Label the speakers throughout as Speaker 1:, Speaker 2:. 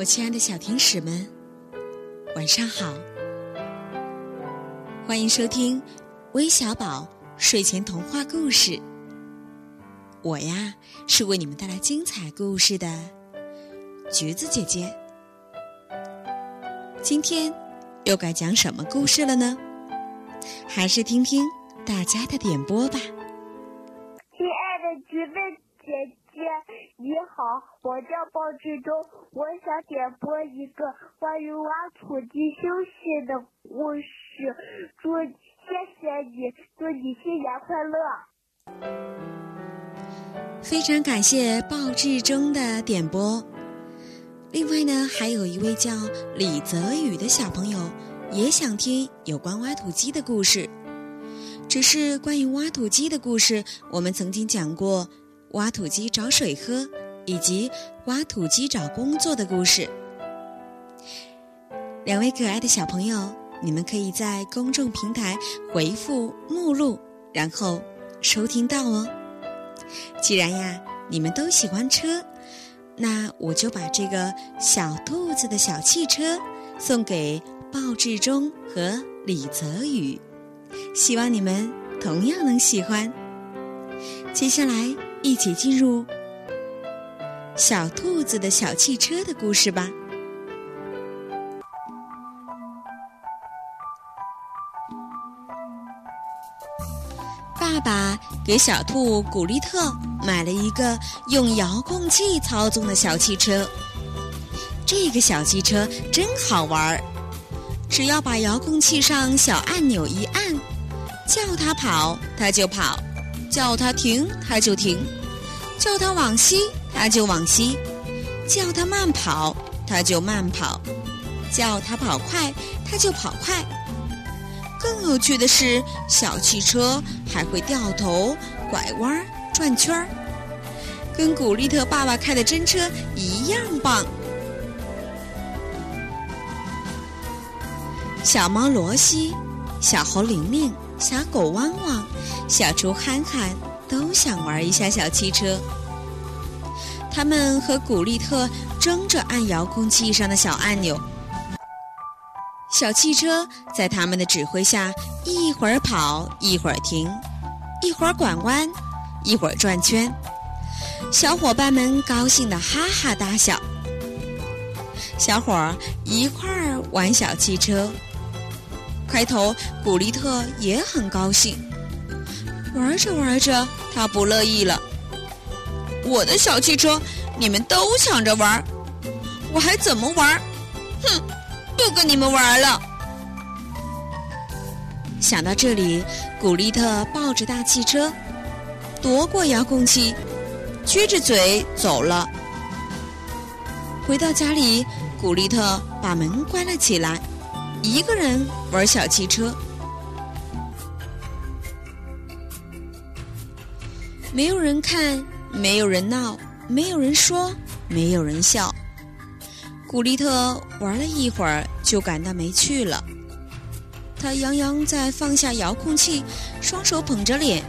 Speaker 1: 我亲爱的小天使们，晚上好！欢迎收听微小宝睡前童话故事。我呀，是为你们带来精彩故事的橘子姐姐。今天又该讲什么故事了呢？还是听听大家的点播吧。
Speaker 2: 姐姐，你好，我叫鲍志忠，我想点播一个关于挖土机休息的故事。祝谢谢你，祝你新年快乐！
Speaker 1: 非常感谢鲍志忠的点播。另外呢，还有一位叫李泽宇的小朋友也想听有关挖土机的故事。只是关于挖土机的故事，我们曾经讲过挖土机找水喝以及挖土机找工作的故事。两位可爱的小朋友，你们可以在公众平台回复“目录”，然后收听到哦。既然呀，你们都喜欢车。那我就把这个小兔子的小汽车送给鲍志忠和李泽宇，希望你们同样能喜欢。接下来一起进入小兔子的小汽车的故事吧。爸爸给小兔古丽特买了一个用遥控器操纵的小汽车。这个小汽车真好玩儿，只要把遥控器上小按钮一按，叫它跑它就跑，叫它停它就停，叫它往西它就往西，叫它慢跑它就慢跑，叫它跑快它就跑快。更有趣的是，小汽车还会掉头、拐弯、转圈儿，跟古丽特爸爸开的真车一样棒。小猫罗西、小猴玲玲、小狗汪汪、小猪憨憨都想玩一下小汽车。他们和古丽特争着按遥控器上的小按钮。小汽车在他们的指挥下，一会儿跑，一会儿停，一会儿拐弯，一会儿转圈。小伙伴们高兴的哈哈大笑。小伙儿一块儿玩小汽车。开头古丽特也很高兴，玩着玩着，他不乐意了。我的小汽车，你们都抢着玩，我还怎么玩？哼！不跟你们玩了。想到这里，古丽特抱着大汽车，夺过遥控器，撅着嘴走了。回到家里，古丽特把门关了起来，一个人玩小汽车。没有人看，没有人闹，没有人说，没有人笑。古丽特玩了一会儿，就感到没趣了。他洋洋在放下遥控器，双手捧着脸，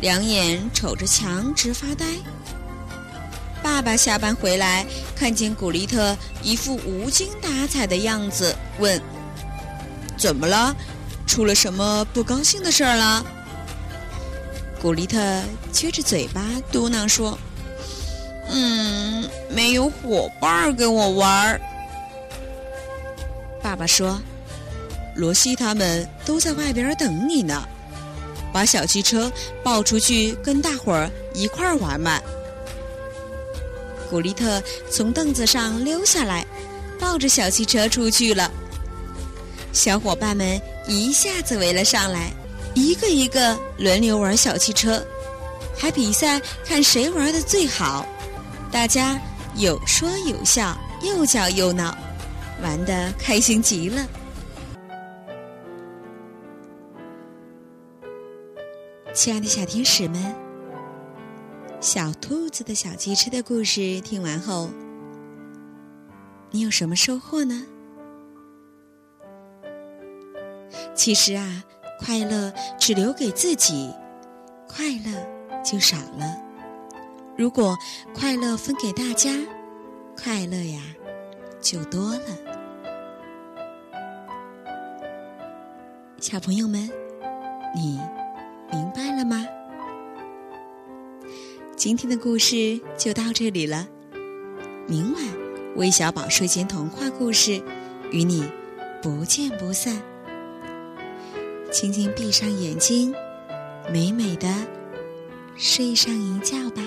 Speaker 1: 两眼瞅着墙直发呆。爸爸下班回来，看见古丽特一副无精打采的样子，问：“怎么了？出了什么不高兴的事儿了？”古丽特撅着嘴巴嘟囔说。嗯，没有伙伴跟我玩。爸爸说：“罗西他们都在外边等你呢，把小汽车抱出去跟大伙儿一块儿玩嘛。”古丽特从凳子上溜下来，抱着小汽车出去了。小伙伴们一下子围了上来，一个一个轮流玩小汽车，还比赛看谁玩的最好。大家有说有笑，又叫又闹，玩得开心极了。亲爱的小天使们，小兔子的小汽车的故事听完后，你有什么收获呢？其实啊，快乐只留给自己，快乐就少了。如果快乐分给大家，快乐呀就多了。小朋友们，你明白了吗？今天的故事就到这里了。明晚，微小宝睡前童话故事与你不见不散。轻轻闭上眼睛，美美的睡上一觉吧。